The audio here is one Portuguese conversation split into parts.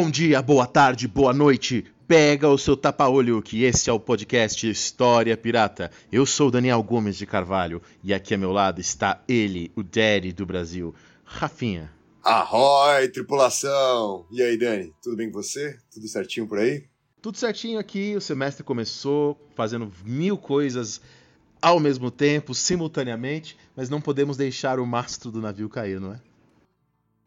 Bom dia, boa tarde, boa noite. Pega o seu tapa-olho que esse é o podcast História Pirata. Eu sou Daniel Gomes de Carvalho e aqui ao meu lado está ele, o daddy do Brasil, Rafinha. Arroi, tripulação! E aí, Dani, tudo bem com você? Tudo certinho por aí? Tudo certinho aqui, o semestre começou fazendo mil coisas ao mesmo tempo, simultaneamente, mas não podemos deixar o mastro do navio cair, não é?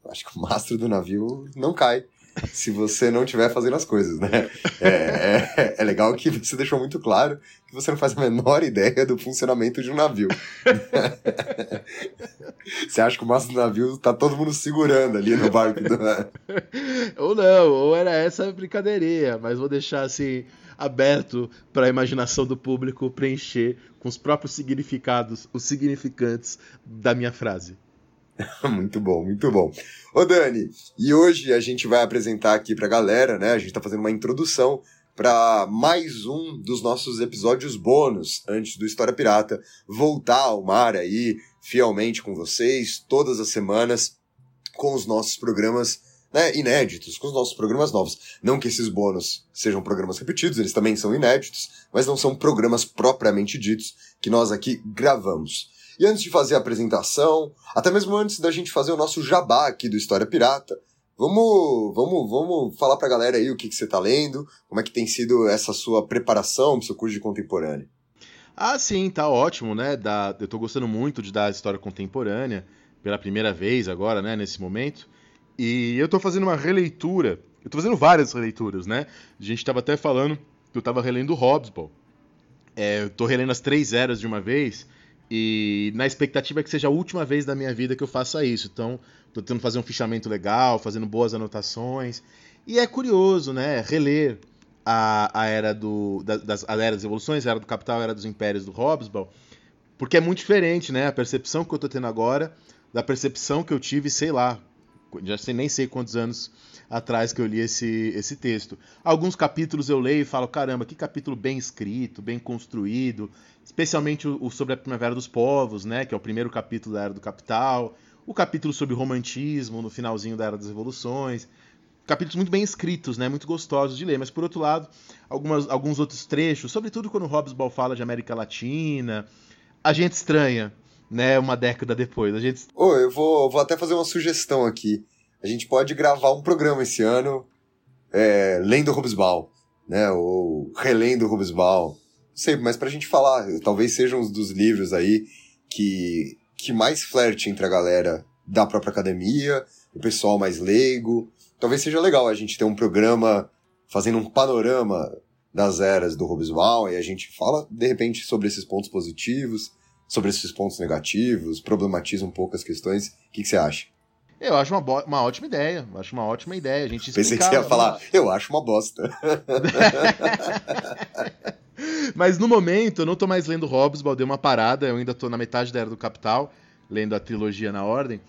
Acho que o mastro do navio não cai se você não estiver fazendo as coisas, né? É, é, é, legal que você deixou muito claro que você não faz a menor ideia do funcionamento de um navio. você acha que o mastro do navio tá todo mundo segurando ali no barco do... ou não, ou era essa brincadeirinha, mas vou deixar assim aberto para a imaginação do público preencher com os próprios significados, os significantes da minha frase. muito bom, muito bom. Ô Dani, e hoje a gente vai apresentar aqui pra galera, né? A gente tá fazendo uma introdução para mais um dos nossos episódios bônus antes do História Pirata voltar ao mar aí fielmente com vocês todas as semanas com os nossos programas né, inéditos, com os nossos programas novos. Não que esses bônus sejam programas repetidos, eles também são inéditos, mas não são programas propriamente ditos que nós aqui gravamos. E antes de fazer a apresentação, até mesmo antes da gente fazer o nosso jabá aqui do História Pirata, vamos, vamos, vamos falar pra galera aí o que, que você tá lendo, como é que tem sido essa sua preparação pro seu curso de contemporânea. Ah, sim, tá ótimo, né? Da, eu tô gostando muito de dar história contemporânea pela primeira vez agora, né, nesse momento. E eu tô fazendo uma releitura, eu tô fazendo várias releituras, né? A gente tava até falando que eu tava relendo Hobbesball. É, eu tô relendo as três eras de uma vez, e na expectativa que seja a última vez da minha vida que eu faça isso. Então, estou tentando fazer um fichamento legal, fazendo boas anotações. E é curioso, né? Reler a, a era do, das, a era das evoluções, a era do capital, a era dos impérios do Hobsbawm, porque é muito diferente, né? A percepção que eu estou tendo agora da percepção que eu tive, sei lá, já sei, nem sei quantos anos atrás que eu li esse, esse texto. Alguns capítulos eu leio e falo, caramba, que capítulo bem escrito, bem construído, especialmente o, o, sobre a Primavera dos Povos, né, que é o primeiro capítulo da Era do Capital, o capítulo sobre o romantismo no finalzinho da Era das Revoluções, capítulos muito bem escritos, né, muito gostosos de ler, mas por outro lado, algumas, alguns outros trechos, sobretudo quando Hobbesball fala de América Latina, a gente estranha, né, uma década depois. A gente... Oh, eu vou, vou até fazer uma sugestão aqui. A gente pode gravar um programa esse ano é, lendo Rubensbal, né, ou relendo Rubensbal. Não sei, mas pra gente falar, talvez sejam um dos livros aí que, que mais flerte entre a galera da própria academia, o pessoal mais leigo. Talvez seja legal a gente ter um programa fazendo um panorama das eras do Rubensbal e a gente fala, de repente, sobre esses pontos positivos, sobre esses pontos negativos, problematiza um pouco as questões. O que, que você acha? Eu acho uma, uma ótima ideia. Acho uma ótima ideia. A gente Pensei que você ia falar, eu acho uma bosta. Mas no momento, eu não tô mais lendo Hobbes, dei uma parada, eu ainda tô na metade da Era do Capital, lendo a trilogia na ordem.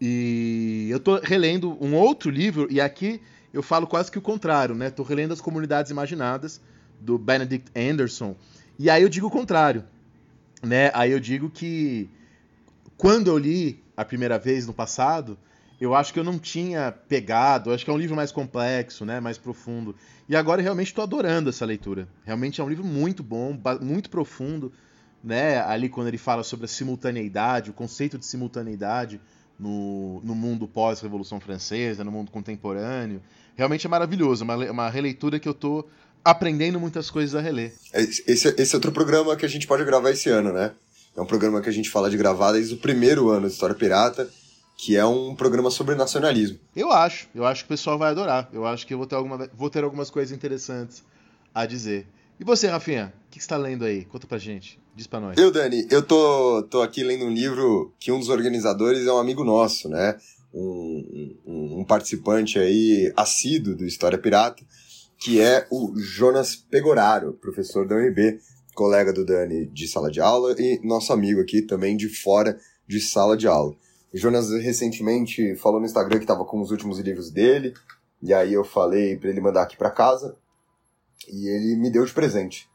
E eu tô relendo um outro livro, e aqui eu falo quase que o contrário, né? Tô relendo As Comunidades Imaginadas, do Benedict Anderson. E aí eu digo o contrário né? Aí eu digo que quando eu li a primeira vez no passado, eu acho que eu não tinha pegado, acho que é um livro mais complexo, né, mais profundo. E agora eu realmente estou adorando essa leitura. Realmente é um livro muito bom, muito profundo, né? Ali quando ele fala sobre a simultaneidade, o conceito de simultaneidade no, no mundo pós-revolução francesa, no mundo contemporâneo. Realmente é maravilhoso, uma, uma releitura que eu estou aprendendo muitas coisas a reler. É, esse, esse é outro programa que a gente pode gravar esse ano, né? É um programa que a gente fala de gravar desde o primeiro ano de História Pirata, que é um programa sobre nacionalismo. Eu acho, eu acho que o pessoal vai adorar. Eu acho que eu vou ter, alguma, vou ter algumas coisas interessantes a dizer. E você, Rafinha, o que, está lendo aí? Conta pra gente, diz pra nós. Eu, Dani, eu tô, tô aqui lendo um livro que um dos organizadores é um amigo nosso, né? um, um, um participante aí assíduo do História Pirata, que é o Jonas Pegoraro, professor da UNB, colega do Dani de sala de aula e nosso amigo aqui também de fora de sala de aula. O Jonas recentemente falou no Instagram que estava com os últimos livros dele, e aí eu falei para ele mandar aqui para casa, e ele me deu de presente.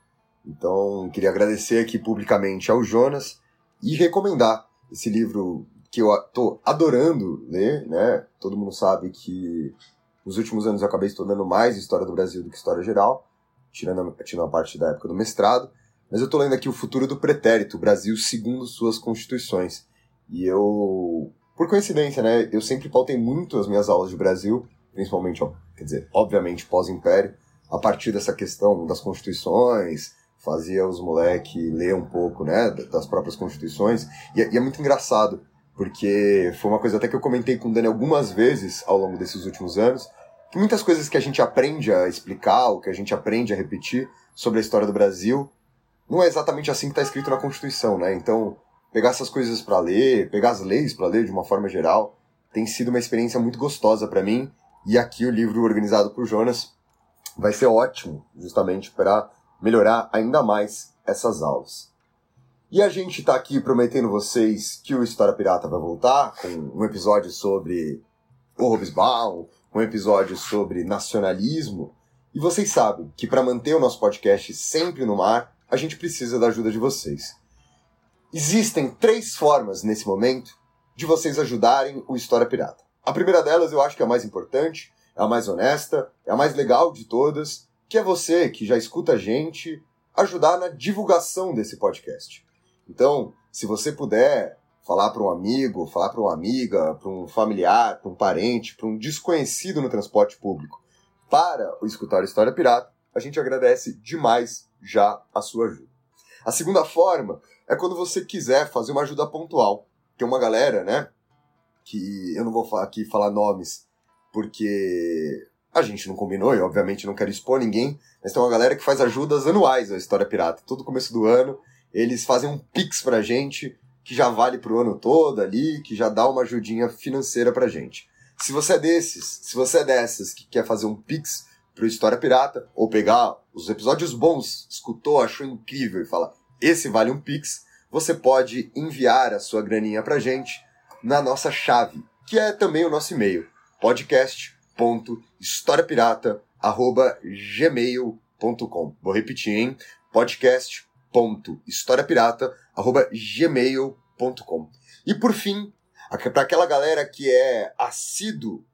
Então, queria agradecer aqui publicamente ao Jonas e recomendar esse livro que eu tô adorando ler, né? Todo mundo sabe que nos últimos anos eu acabei estudando mais história do Brasil do que história geral, tirando a, tirando a parte da época do mestrado. Mas eu tô lendo aqui O Futuro do Pretérito, Brasil segundo suas constituições. E eu, por coincidência, né, eu sempre pautei muito as minhas aulas de Brasil, principalmente, ó, quer dizer, obviamente pós-império, a partir dessa questão das constituições, fazia os moleques ler um pouco, né, das próprias constituições, e, é, e, é muito engraçado, porque foi uma coisa até que eu comentei com o Dani algumas vezes ao longo desses últimos anos, que muitas coisas que a gente aprende a explicar, ou que a gente aprende a repetir sobre a história do Brasil, não é exatamente assim que está escrito na Constituição, né, então pegar essas coisas para ler, pegar as leis para ler de uma forma geral, tem sido uma experiência muito gostosa para mim, e aqui o livro organizado por Jonas vai ser ótimo, justamente para melhorar ainda mais essas aulas. E a gente está aqui prometendo vocês que o História Pirata vai voltar com um episódio sobre o Robesbaum, um episódio sobre nacionalismo. E vocês sabem que para manter o nosso podcast sempre no mar, a gente precisa da ajuda de vocês. Existem três formas nesse momento de vocês ajudarem o História Pirata. A primeira delas eu acho que é a mais importante, é a mais honesta, é a mais legal de todas, que é você que já escuta a gente ajudar na divulgação desse podcast. Então, se você puder falar para um amigo, falar para uma amiga, para um familiar, para um parente, para um desconhecido no transporte público, para o escutar História Pirata, a gente agradece demais já a sua ajuda. A segunda forma é quando você quiser fazer uma ajuda pontual. Tem uma galera, né, que eu não vou aqui falar nomes, porque a gente não combinou e obviamente não quero expor ninguém, mas tem uma galera que faz ajudas anuais à História Pirata. Todo começo do ano, eles fazem um pix pra gente, que já vale pro ano todo ali, que já dá uma ajudinha financeira pra gente. Se você é desses, se você é dessas que quer fazer um pix pro História Pirata, ou pegar os episódios bons, escutou, achou incrível e fala, esse vale um pix, você pode enviar a sua graninha pra gente na nossa chave, que é também o nosso e-mail podcast.historiapirata.gmail.com. Vou repetir, hein? podcast.historiapirata.gmail.com. E por fim, para aquela galera que é assíduo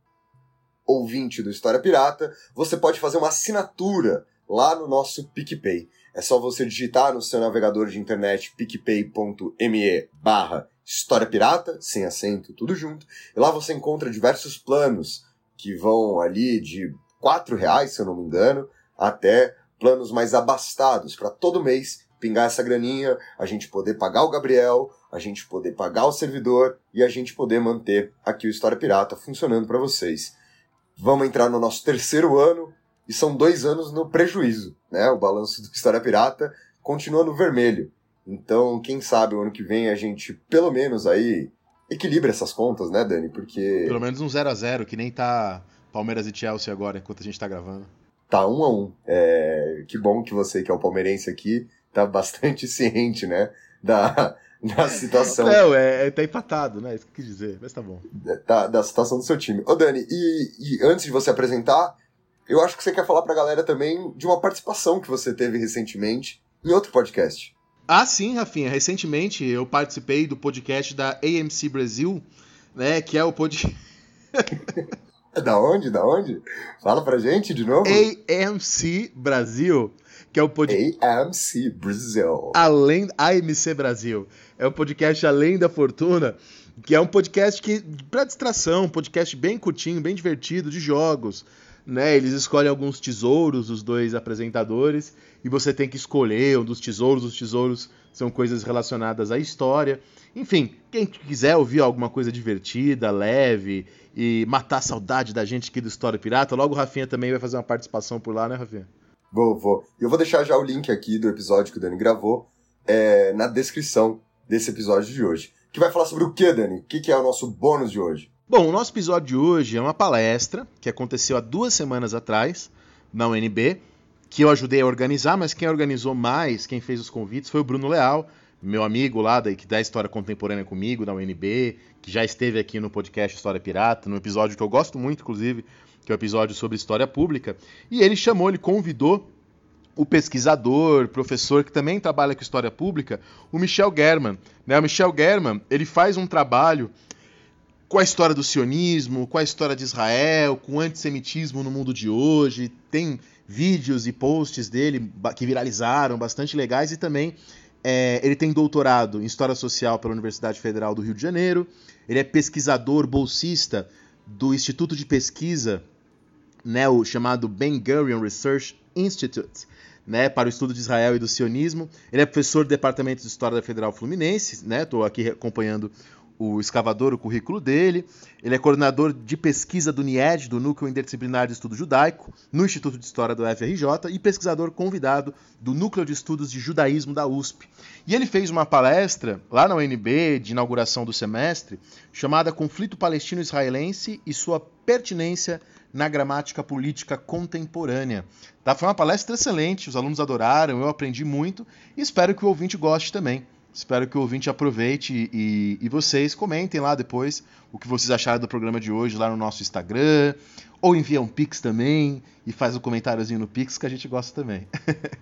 ouvinte do História Pirata, você pode fazer uma assinatura lá no nosso PicPay. É só você digitar no seu navegador de internet picpay.me barra História Pirata, sem acento, tudo junto. E lá você encontra diversos planos que vão ali de quatro reais, se eu não me engano, até planos mais abastados para todo mês pingar essa graninha, a gente poder pagar o Gabriel, a gente poder pagar o servidor e a gente poder manter aqui o História Pirata funcionando para vocês. Vamos entrar no nosso terceiro ano e são dois anos no prejuízo, né? O balanço do História Pirata continua no vermelho. Então, quem sabe o ano que vem a gente, pelo menos aí, equilibra essas contas, né, Dani? Porque. Pelo menos um 0 a 0 que nem tá Palmeiras e Chelsea agora, enquanto a gente tá gravando. Tá um a um. É... Que bom que você, que é o palmeirense aqui, tá bastante ciente, né? Da, da situação. Não, é, é, tá empatado, né? Isso que eu quis dizer, mas tá bom. Da, da situação do seu time. Ô, Dani, e, e antes de você apresentar, eu acho que você quer falar pra galera também de uma participação que você teve recentemente em outro podcast. Ah, sim, Rafinha. Recentemente eu participei do podcast da AMC Brasil, né? Que é o podcast. da onde? Da onde? Fala pra gente de novo. AMC Brasil, que é o podcast. AMC Brasil. Além. AMC Brasil. É o podcast Além da Fortuna, que é um podcast que para distração, um podcast bem curtinho, bem divertido, de jogos. Né, eles escolhem alguns tesouros, os dois apresentadores, e você tem que escolher um dos tesouros. Os tesouros são coisas relacionadas à história. Enfim, quem quiser ouvir alguma coisa divertida, leve e matar a saudade da gente aqui do História Pirata, logo o Rafinha também vai fazer uma participação por lá, né, Rafinha? Vou, vou. Eu vou deixar já o link aqui do episódio que o Dani gravou é, na descrição desse episódio de hoje. Que vai falar sobre o que, Dani? O que, que é o nosso bônus de hoje? Bom, o nosso episódio de hoje é uma palestra que aconteceu há duas semanas atrás na UNB, que eu ajudei a organizar, mas quem organizou mais, quem fez os convites foi o Bruno Leal, meu amigo lá da, que dá história contemporânea comigo na UNB, que já esteve aqui no podcast História Pirata, num episódio que eu gosto muito, inclusive, que é o episódio sobre história pública. E ele chamou, ele convidou o pesquisador, professor que também trabalha com história pública, o Michel German. Né? O Michel German ele faz um trabalho com a história do sionismo, com a história de Israel, com o antissemitismo no mundo de hoje. Tem vídeos e posts dele que viralizaram, bastante legais, e também é, ele tem doutorado em História Social pela Universidade Federal do Rio de Janeiro. Ele é pesquisador bolsista do Instituto de Pesquisa, né, o chamado Ben Gurion Research Institute, né, para o estudo de Israel e do sionismo. Ele é professor do Departamento de História da Federal Fluminense, né? Estou aqui acompanhando o escavador, o currículo dele. Ele é coordenador de pesquisa do NIED, do Núcleo Interdisciplinar de Estudo Judaico, no Instituto de História do FRJ, e pesquisador convidado do Núcleo de Estudos de Judaísmo da USP. E ele fez uma palestra lá na UNB, de inauguração do semestre, chamada Conflito Palestino-Israelense e sua pertinência na gramática política contemporânea. Tá? Foi uma palestra excelente, os alunos adoraram, eu aprendi muito e espero que o ouvinte goste também. Espero que o ouvinte aproveite e, e, vocês comentem lá depois o que vocês acharam do programa de hoje lá no nosso Instagram. Ou envia um Pix também e faz um comentáriozinho no Pix que a gente gosta também.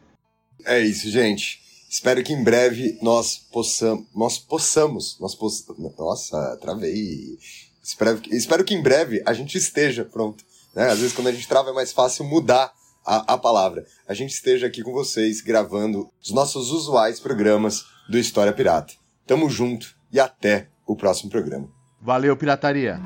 é isso, gente. Espero que em breve nós possamos. Nós possamos. Nós poss... Nossa, travei. Espero, espero que em breve a gente esteja pronto. Né? Às vezes, quando a gente trava, é mais fácil mudar a, a palavra. A gente esteja aqui com vocês gravando os nossos usuais programas do História Pirata. Tamo junto e até o próximo programa. Valeu, pirataria!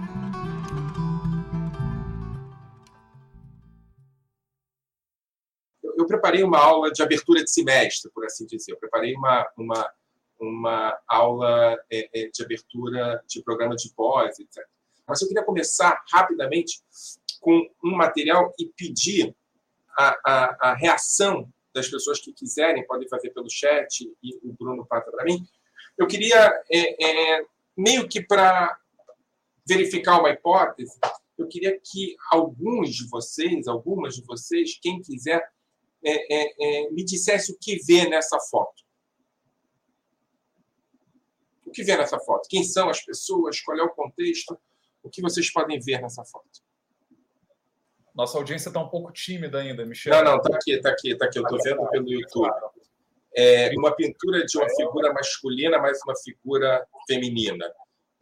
Eu preparei uma aula de abertura de semestre, por assim dizer. Eu preparei uma, uma, uma aula é, é, de abertura de programa de pós, etc. Mas eu queria começar rapidamente com um material e pedir a, a, a reação das pessoas que quiserem, podem fazer pelo chat e o Bruno passa para mim. Eu queria, é, é, meio que para verificar uma hipótese, eu queria que alguns de vocês, algumas de vocês, quem quiser, é, é, é me dissesse o que vê nessa foto. O que vê nessa foto? Quem são as pessoas? Qual é o contexto? O que vocês podem ver nessa foto? Nossa audiência está um pouco tímida ainda, Michel. Não, não, está aqui, está aqui, está aqui. Eu estou vendo pelo YouTube. É uma pintura de uma figura masculina, mais uma figura feminina.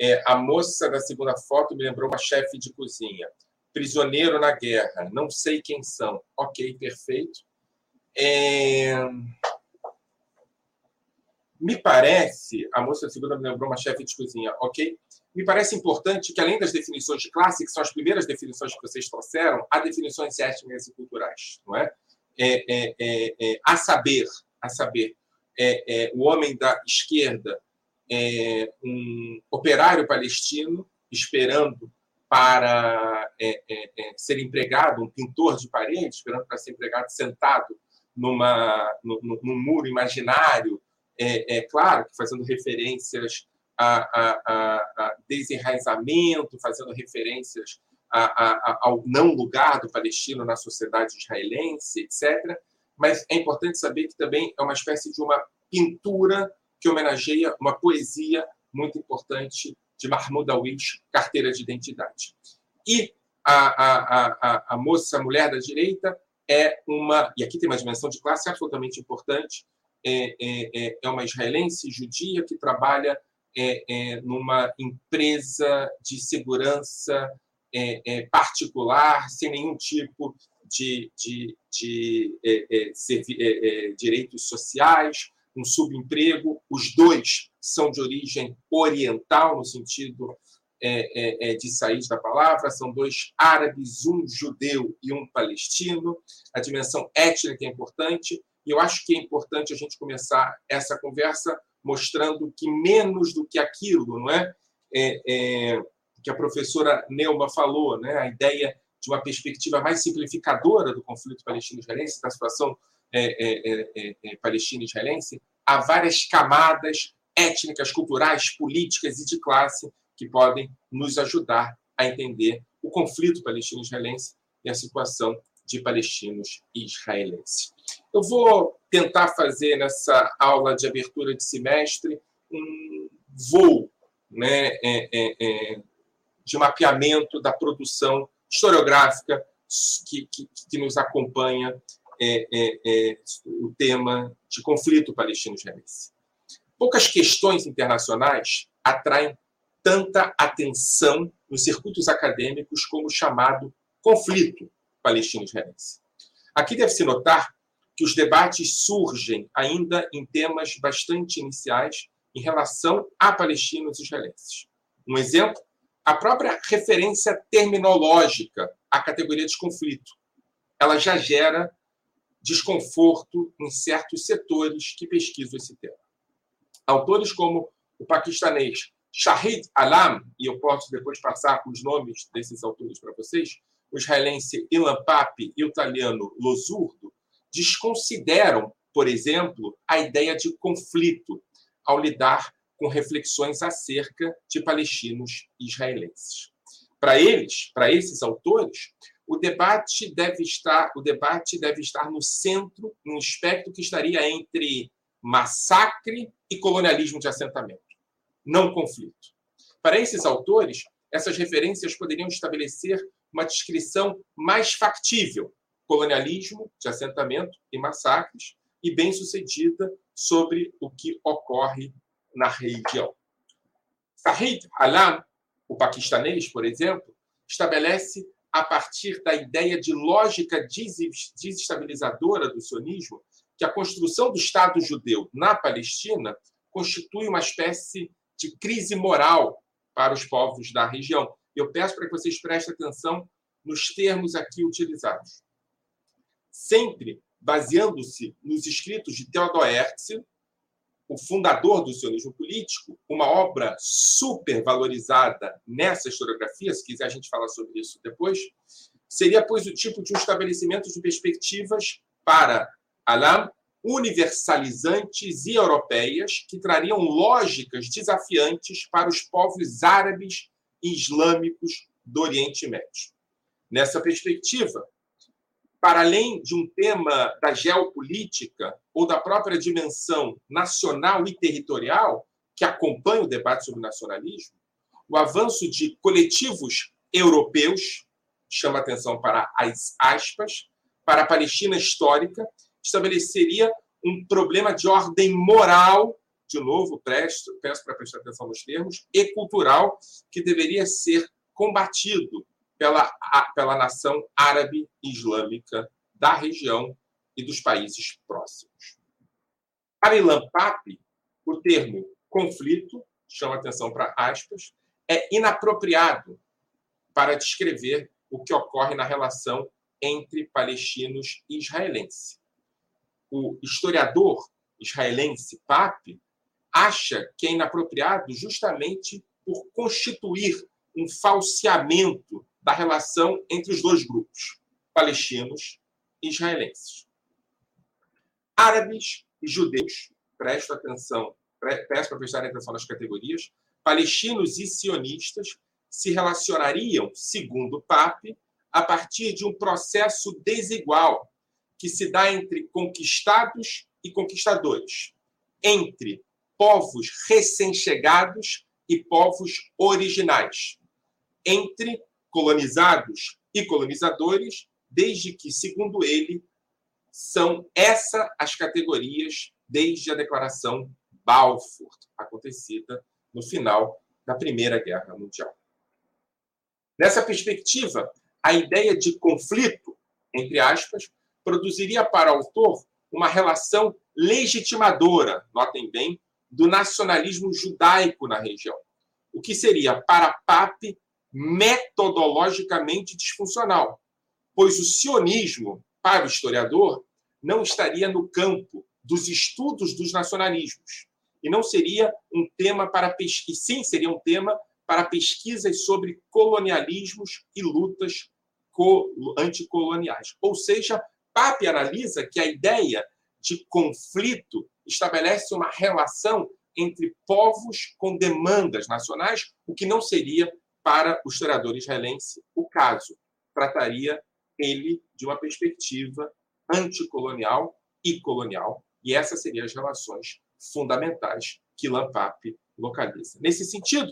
É, a moça da segunda foto me lembrou uma chefe de cozinha. Prisioneiro na guerra. Não sei quem são. Ok, perfeito. É... Me parece, a moça da segunda me lembrou uma chefe de cozinha. Ok, me parece importante que, além das definições de classe, que são as primeiras definições que vocês trouxeram, há definições étnicas e culturais, não é? é, é, é, é a saber, a saber, é, o homem da esquerda é um operário palestino esperando para ser empregado, um pintor de parede, esperando para ser empregado sentado numa, num, num muro imaginário, é, é, claro que fazendo referências a, a, a desenraizamento, fazendo referências a, ao não lugar do palestino na sociedade israelense, etc. Mas é importante saber que também é uma espécie de uma pintura que homenageia uma poesia muito importante de Mahmoud Awish, Carteira de Identidade. E a, a, a, a moça, a mulher da direita, é uma, e aqui tem uma dimensão de classe absolutamente importante, é, é, é uma israelense judia que trabalha é, é, numa empresa de segurança é, é particular, sem nenhum tipo de, de, de é, é, direitos sociais, um subemprego. Os dois são de origem oriental, no sentido de sair da palavra, são dois árabes, um judeu e um palestino. A dimensão étnica é importante, e eu acho que é importante a gente começar essa conversa mostrando que menos do que aquilo, não é? é, é que a professora Neuma falou, né? A ideia de uma perspectiva mais simplificadora do conflito palestino-israelense, da situação é, é, é, é palestino-israelense, há várias camadas étnicas, culturais, políticas e de classe que podem nos ajudar a entender o conflito palestino-israelense e a situação de palestinos e israelenses. Eu vou tentar fazer nessa aula de abertura de semestre um voo né, é, é, é, de mapeamento da produção historiográfica que, que, que nos acompanha é, é, é, o tema de conflito palestino-israelense. Poucas questões internacionais atraem tanta atenção nos circuitos acadêmicos como o chamado conflito palestino-israelense. Aqui deve-se notar que os debates surgem ainda em temas bastante iniciais em relação a palestinos israelenses. Um exemplo, a própria referência terminológica à categoria de conflito. Ela já gera desconforto em certos setores que pesquisam esse tema. Autores como o paquistanês Shahid Alam, e eu posso depois passar os nomes desses autores para vocês, o israelense Ilan Pape e o italiano Losurdo, desconsideram, por exemplo, a ideia de conflito ao lidar com reflexões acerca de palestinos israelenses. Para eles, para esses autores, o debate deve estar, o debate deve estar no centro, num espectro que estaria entre massacre e colonialismo de assentamento, não conflito. Para esses autores, essas referências poderiam estabelecer uma descrição mais factível, colonialismo de assentamento e massacres, e bem-sucedida sobre o que ocorre na região. Sahid Alam, o paquistanês, por exemplo, estabelece a partir da ideia de lógica desestabilizadora do sionismo que a construção do Estado judeu na Palestina constitui uma espécie de crise moral para os povos da região. Eu peço para que vocês prestem atenção nos termos aqui utilizados. Sempre baseando-se nos escritos de Theodor Herzl, o fundador do sionismo político, uma obra super valorizada nessa historiografia, se quiser a gente falar sobre isso depois, seria, pois, o tipo de um estabelecimento de perspectivas para Alam universalizantes e europeias que trariam lógicas desafiantes para os povos árabes islâmicos do Oriente Médio. Nessa perspectiva, para além de um tema da geopolítica ou da própria dimensão nacional e territorial que acompanha o debate sobre nacionalismo, o avanço de coletivos europeus chama atenção para as aspas, para a Palestina histórica, estabeleceria um problema de ordem moral, de novo, peço, peço para prestar atenção nos termos, e cultural, que deveria ser combatido pela, pela nação árabe islâmica da região e dos países próximos. Para Ilan Pape, o termo conflito, chama atenção para aspas, é inapropriado para descrever o que ocorre na relação entre palestinos e israelenses. O historiador israelense Pape acha que é inapropriado justamente por constituir um falseamento da relação entre os dois grupos, palestinos e israelenses. Árabes e judeus, presto atenção, peço para prestar atenção nas categorias, palestinos e sionistas se relacionariam, segundo o Pape, a partir de um processo desigual que se dá entre conquistados e conquistadores, entre povos recém-chegados e povos originais, entre colonizados e colonizadores, desde que, segundo ele, são essas as categorias desde a Declaração Balfour, acontecida no final da Primeira Guerra Mundial. Nessa perspectiva, a ideia de conflito, entre aspas, produziria para o autor uma relação legitimadora, notem bem, do nacionalismo judaico na região, o que seria para Pape metodologicamente disfuncional, pois o sionismo, para o historiador, não estaria no campo dos estudos dos nacionalismos e não seria um tema para pesquisa, sim seria um tema para pesquisas sobre colonialismos e lutas anticoloniais. Ou seja, Pape analisa que a ideia de conflito estabelece uma relação entre povos com demandas nacionais, o que não seria para o historiador israelense o caso. Trataria ele de uma perspectiva anticolonial e colonial, e essas seriam as relações fundamentais que Lampap localiza. Nesse sentido,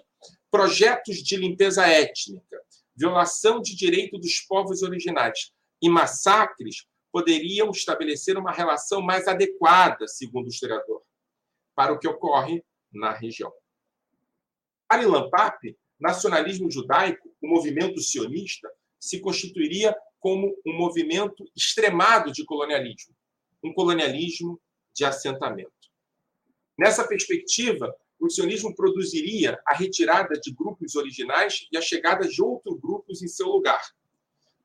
projetos de limpeza étnica, violação de direito dos povos originais e massacres poderiam estabelecer uma relação mais adequada, segundo o historiador, para o que ocorre na região. Para Lampap, nacionalismo judaico, o movimento sionista, se constituiria como um movimento extremado de colonialismo, um colonialismo de assentamento. Nessa perspectiva, o sionismo produziria a retirada de grupos originais e a chegada de outros grupos em seu lugar.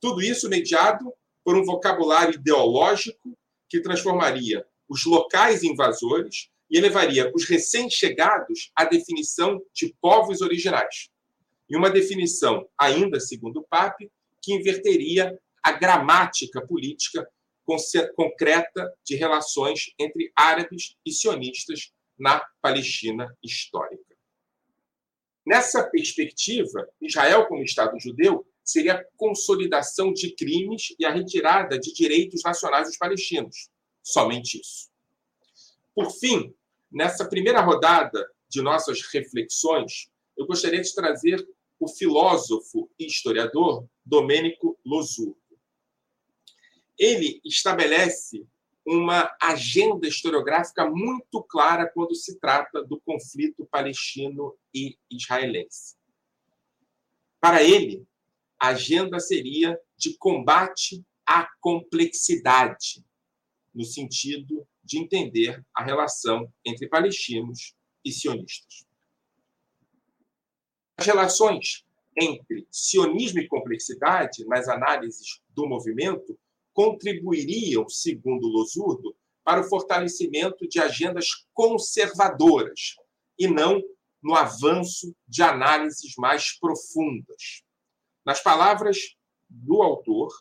Tudo isso mediado por um vocabulário ideológico que transformaria os locais invasores e elevaria os recém-chegados à definição de povos originais. E uma definição, ainda segundo o Pape, que inverteria a gramática política concreta de relações entre árabes e sionistas na Palestina histórica. Nessa perspectiva, Israel, como Estado judeu, seria a consolidação de crimes e a retirada de direitos nacionais dos palestinos. Somente isso. Por fim, nessa primeira rodada de nossas reflexões, eu gostaria de trazer o filósofo e historiador Domênico Losurdo. Ele estabelece uma agenda historiográfica muito clara quando se trata do conflito palestino e israelense. Para ele, a agenda seria de combate à complexidade, no sentido de entender a relação entre palestinos e sionistas. As relações entre sionismo e complexidade nas análises do movimento contribuiriam, segundo Losurdo, para o fortalecimento de agendas conservadoras e não no avanço de análises mais profundas. Nas palavras do autor,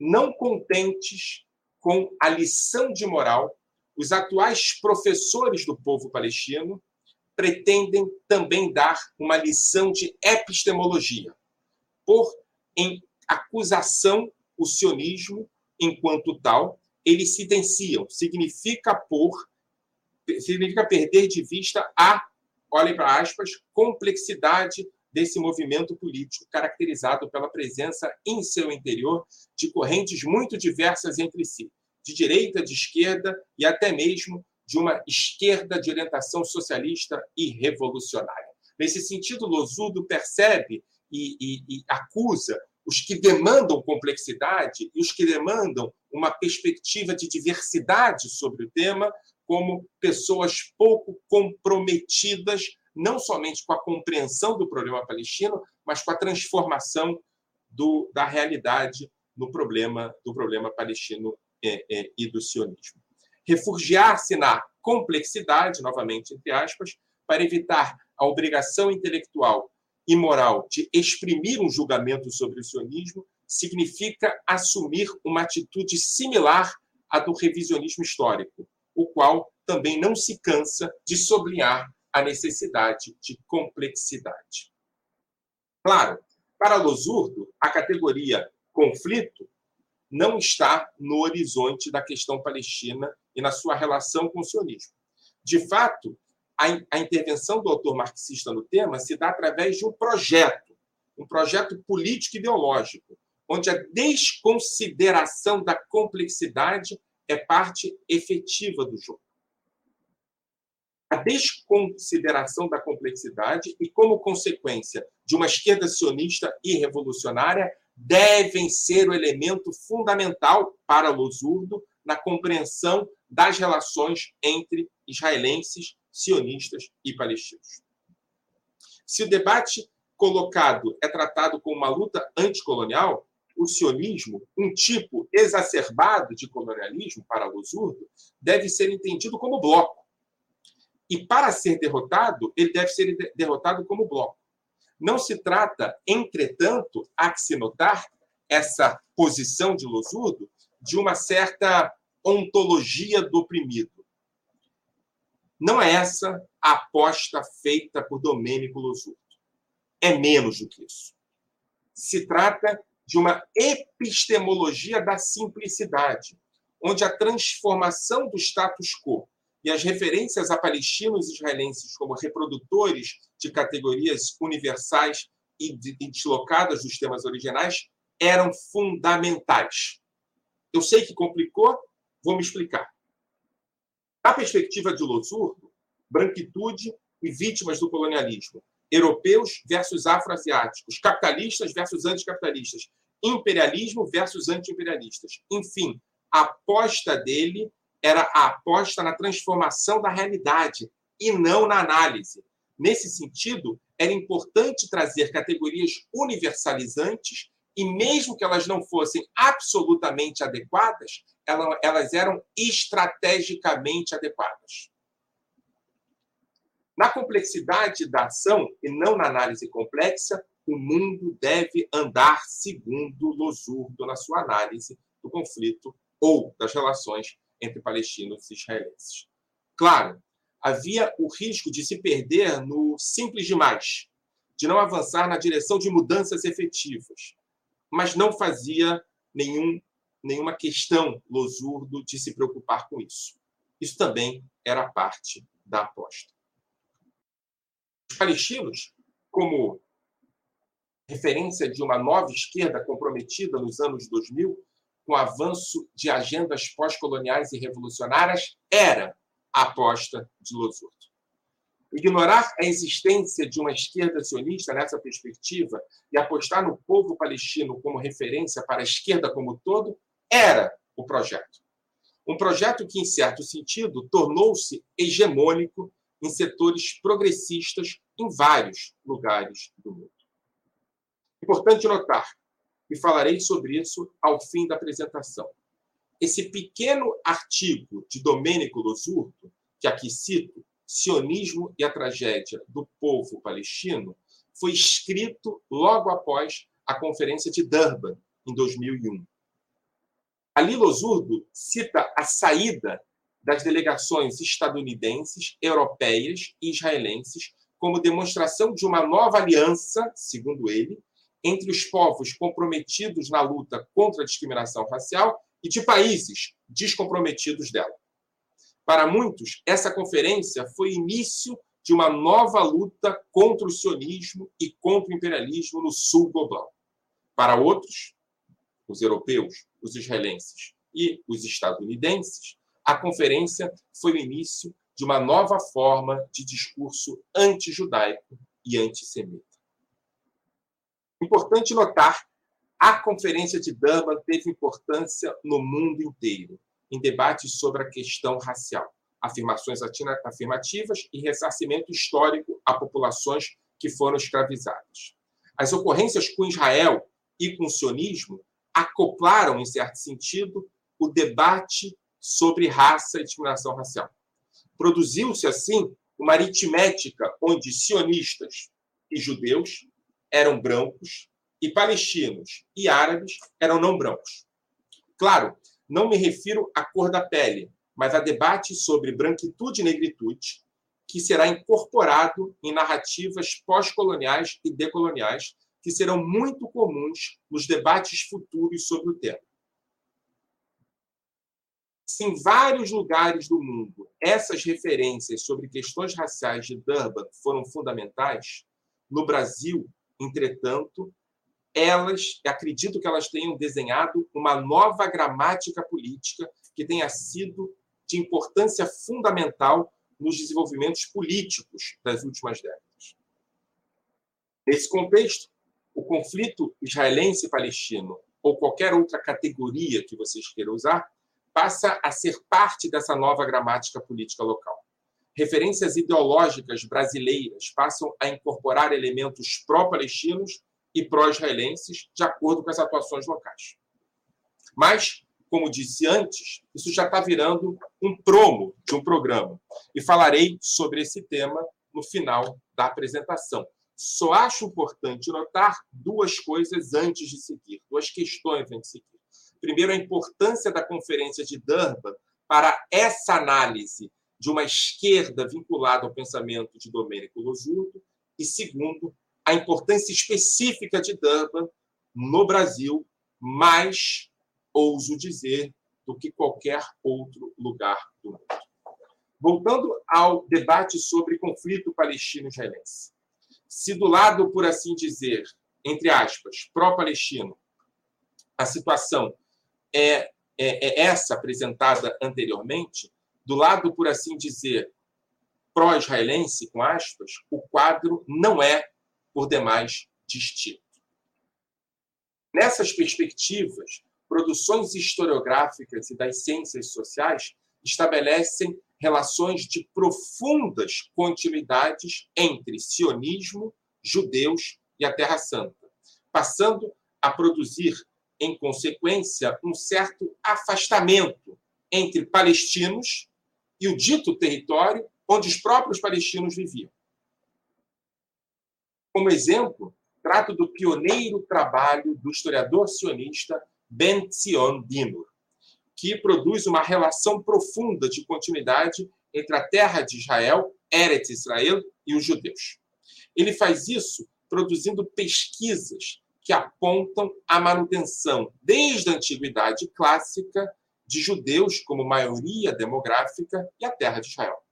não contentes com a lição de moral, os atuais professores do povo palestino pretendem também dar uma lição de epistemologia, por em acusação o sionismo, enquanto tal, eles se silenciam. Significa por significa perder de vista a, olhem para aspas, complexidade desse movimento político, caracterizado pela presença em seu interior de correntes muito diversas entre si, de direita, de esquerda e até mesmo de uma esquerda de orientação socialista e revolucionária. Nesse sentido, Losudo percebe e, e, e acusa os que demandam complexidade e os que demandam uma perspectiva de diversidade sobre o tema, como pessoas pouco comprometidas, não somente com a compreensão do problema palestino, mas com a transformação do, da realidade no problema do problema palestino é, é, e do sionismo. Refugiar-se na complexidade, novamente entre aspas, para evitar a obrigação intelectual e moral de exprimir um julgamento sobre o sionismo significa assumir uma atitude similar à do revisionismo histórico, o qual também não se cansa de sublinhar a necessidade de complexidade. Claro, para Losurdo, a categoria conflito não está no horizonte da questão palestina e na sua relação com o sionismo. De fato, a, a intervenção do autor marxista no tema se dá através de um projeto, um projeto político-ideológico, onde a desconsideração da complexidade é parte efetiva do jogo. A desconsideração da complexidade e, como consequência de uma esquerda sionista e revolucionária, devem ser o elemento fundamental para Losurdo na compreensão das relações entre israelenses sionistas e palestinos. Se o debate colocado é tratado como uma luta anticolonial, o sionismo, um tipo exacerbado de colonialismo para Losurdo, deve ser entendido como bloco. E para ser derrotado, ele deve ser derrotado como bloco. Não se trata, entretanto, há que se notar essa posição de Losurdo de uma certa ontologia do oprimido. Não é essa a aposta feita por Domênico Losurdo. é menos do que isso. Se trata de uma epistemologia da simplicidade, onde a transformação do status quo e as referências a palestinos e israelenses como reprodutores de categorias universais e deslocadas dos temas originais eram fundamentais. Eu sei que complicou, vou me explicar. Na perspectiva de Losurdo, branquitude e vítimas do colonialismo, europeus versus afroasiáticos, capitalistas versus anticapitalistas, imperialismo versus anti-imperialistas. Enfim, a aposta dele era a aposta na transformação da realidade e não na análise. Nesse sentido, era importante trazer categorias universalizantes e, mesmo que elas não fossem absolutamente adequadas, elas eram estrategicamente adequadas. Na complexidade da ação e não na análise complexa, o mundo deve andar segundo Losurdo na sua análise do conflito ou das relações entre palestinos e israelenses. Claro, havia o risco de se perder no simples demais, de não avançar na direção de mudanças efetivas, mas não fazia nenhum, nenhuma questão losurdo de se preocupar com isso. Isso também era parte da aposta. Os palestinos, como referência de uma nova esquerda comprometida nos anos 2000, com o avanço de agendas pós-coloniais e revolucionárias era a aposta de Losurdo. Ignorar a existência de uma esquerda sionista nessa perspectiva e apostar no povo palestino como referência para a esquerda como todo era o projeto. Um projeto que, em certo sentido, tornou-se hegemônico em setores progressistas em vários lugares do mundo. Importante notar e falarei sobre isso ao fim da apresentação. Esse pequeno artigo de Domênico Losurdo, que aqui cito, Sionismo e a Tragédia do Povo Palestino, foi escrito logo após a Conferência de Durban, em 2001. Ali Losurdo cita a saída das delegações estadunidenses, europeias e israelenses como demonstração de uma nova aliança, segundo ele, entre os povos comprometidos na luta contra a discriminação racial e de países descomprometidos dela. Para muitos, essa conferência foi início de uma nova luta contra o sionismo e contra o imperialismo no sul global. Para outros, os europeus, os israelenses e os estadunidenses, a conferência foi o início de uma nova forma de discurso anti-judaico e antissemita. Importante notar, a Conferência de Durban teve importância no mundo inteiro, em debates sobre a questão racial, afirmações afirmativas e ressarcimento histórico a populações que foram escravizadas. As ocorrências com Israel e com o sionismo acoplaram, em certo sentido, o debate sobre raça e discriminação racial. Produziu-se, assim, uma aritmética onde sionistas e judeus eram brancos e palestinos e árabes eram não brancos. Claro, não me refiro à cor da pele, mas a debate sobre branquitude e negritude, que será incorporado em narrativas pós-coloniais e decoloniais, que serão muito comuns nos debates futuros sobre o tema. Se em vários lugares do mundo essas referências sobre questões raciais de Durban foram fundamentais, no Brasil Entretanto, elas, acredito que elas tenham desenhado uma nova gramática política que tenha sido de importância fundamental nos desenvolvimentos políticos das últimas décadas. Nesse contexto, o conflito israelense-palestino, ou qualquer outra categoria que vocês queiram usar, passa a ser parte dessa nova gramática política local referências ideológicas brasileiras passam a incorporar elementos pró-palestinos e pró-israelenses de acordo com as atuações locais. Mas, como disse antes, isso já está virando um promo de um programa. E falarei sobre esse tema no final da apresentação. Só acho importante notar duas coisas antes de seguir, duas questões antes de seguir. Primeiro, a importância da Conferência de Durban para essa análise de uma esquerda vinculada ao pensamento de Domênico Losurdo, e segundo, a importância específica de Durban no Brasil, mais, ouso dizer, do que qualquer outro lugar do mundo. Voltando ao debate sobre conflito palestino-israelense. Se do lado, por assim dizer, entre aspas, pró-palestino, a situação é, é, é essa apresentada anteriormente, do lado, por assim dizer, pró-israelense, com aspas, o quadro não é, por demais, distinto. Nessas perspectivas, produções historiográficas e das ciências sociais estabelecem relações de profundas continuidades entre sionismo, judeus e a Terra Santa, passando a produzir, em consequência, um certo afastamento entre palestinos e o dito território onde os próprios palestinos viviam. Como exemplo, trato do pioneiro trabalho do historiador sionista Ben Zion Dinur, que produz uma relação profunda de continuidade entre a terra de Israel, Eretz Israel, e os judeus. Ele faz isso produzindo pesquisas que apontam a manutenção, desde a antiguidade clássica, de judeus como maioria demográfica e a terra de Israel.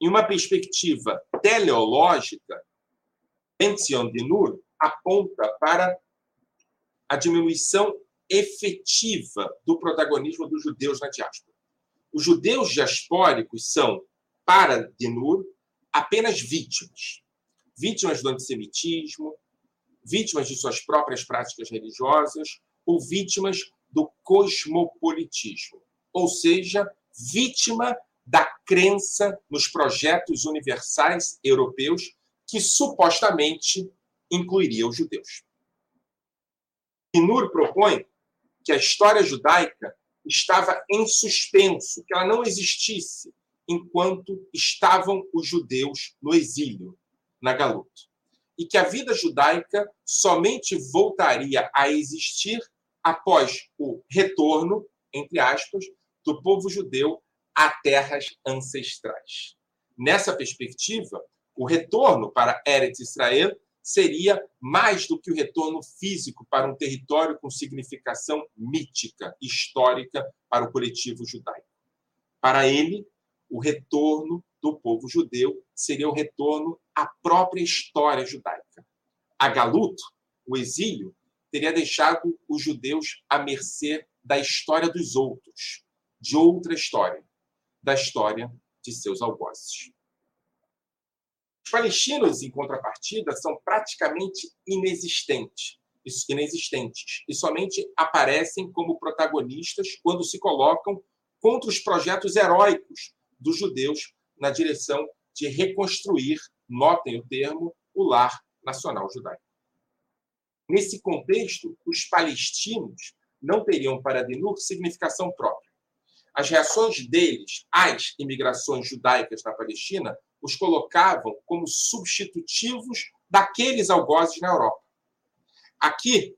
Em uma perspectiva teleológica, Benzion de Nur aponta para a diminuição efetiva do protagonismo dos judeus na diáspora. Os judeus diaspóricos são, para Dinur, apenas vítimas. Vítimas do antissemitismo, vítimas de suas próprias práticas religiosas ou vítimas do cosmopolitismo, ou seja, vítima da crença nos projetos universais europeus que supostamente incluiria os judeus. Inur propõe que a história judaica estava em suspenso, que ela não existisse enquanto estavam os judeus no exílio, na Galuta. E que a vida judaica somente voltaria a existir após o retorno, entre aspas, do povo judeu a terras ancestrais. Nessa perspectiva, o retorno para Eretz Israel seria mais do que o retorno físico para um território com significação mítica, histórica para o coletivo judaico. Para ele, o retorno do povo judeu seria o retorno à própria história judaica. A galuto, o exílio, teria deixado os judeus à mercê da história dos outros, de outra história, da história de seus algozes. Os palestinos, em contrapartida, são praticamente inexistentes, inexistentes e somente aparecem como protagonistas quando se colocam contra os projetos heróicos dos judeus na direção de reconstruir, notem o termo, o lar nacional judaico. Nesse contexto, os palestinos não teriam para Denur significação própria. As reações deles às imigrações judaicas na Palestina os colocavam como substitutivos daqueles algozes na Europa. Aqui,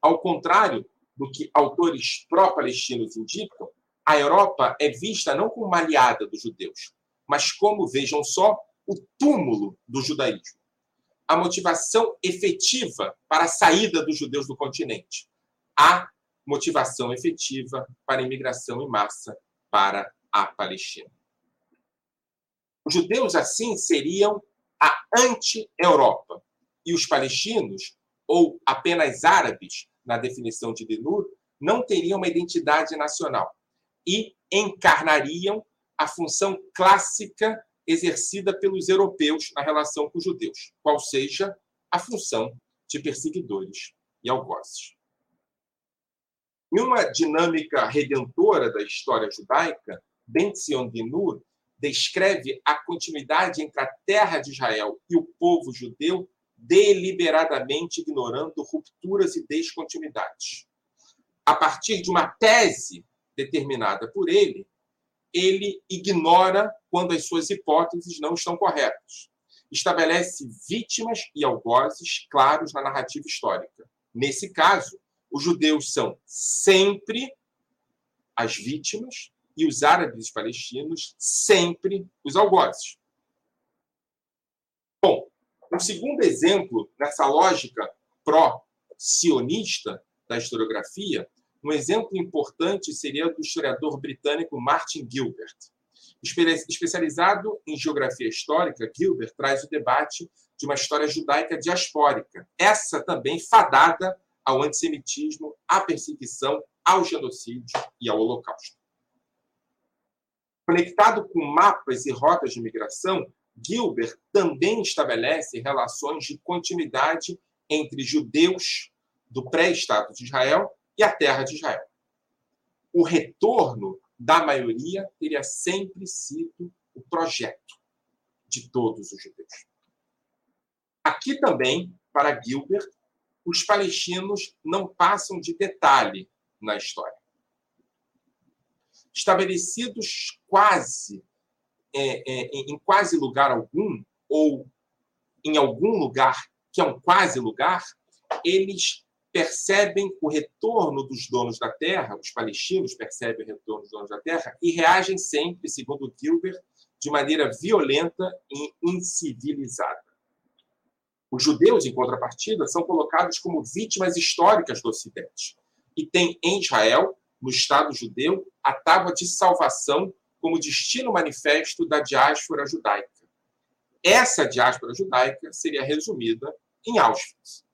ao contrário do que autores pró-palestinos indicam, a Europa é vista não como uma aliada dos judeus, mas como, vejam só, o túmulo do judaísmo. A motivação efetiva para a saída dos judeus do continente. A motivação efetiva para a imigração em massa para a Palestina. Os judeus, assim, seriam a anti-Europa. E os palestinos, ou apenas árabes, na definição de Denur, não teriam uma identidade nacional e encarnariam a função clássica exercida pelos europeus na relação com os judeus, qual seja a função de perseguidores e algozes. Em uma dinâmica redentora da história judaica, Ben-Zion Dinur descreve a continuidade entre a terra de Israel e o povo judeu, deliberadamente ignorando rupturas e descontinuidades. A partir de uma tese determinada por ele, ele ignora quando as suas hipóteses não estão corretas. Estabelece vítimas e algozes claros na narrativa histórica. Nesse caso, os judeus são sempre as vítimas e os árabes palestinos sempre os algozes. Bom, Um segundo exemplo nessa lógica pró-sionista da historiografia, um exemplo importante seria do historiador britânico Martin Gilbert. Especializado em geografia histórica, Gilbert traz o debate de uma história judaica diaspórica, essa também fadada ao antissemitismo, à perseguição, ao genocídio e ao holocausto. Conectado com mapas e rotas de migração, Gilbert também estabelece relações de continuidade entre judeus do pré-Estado de Israel e a terra de Israel. O retorno da maioria teria sempre sido o projeto de todos os judeus. Aqui também, para Gilbert, os palestinos não passam de detalhe na história. Estabelecidos quase é, é, em quase lugar algum, ou em algum lugar que é um quase lugar, eles percebem o retorno dos donos da terra, os palestinos percebem o retorno dos donos da terra e reagem sempre, segundo Gilbert, de maneira violenta e incivilizada. Os judeus, em contrapartida, são colocados como vítimas históricas do Ocidente e têm em Israel, no Estado judeu, a tábua de salvação como destino manifesto da diáspora judaica. Essa diáspora judaica seria resumida em Auschwitz.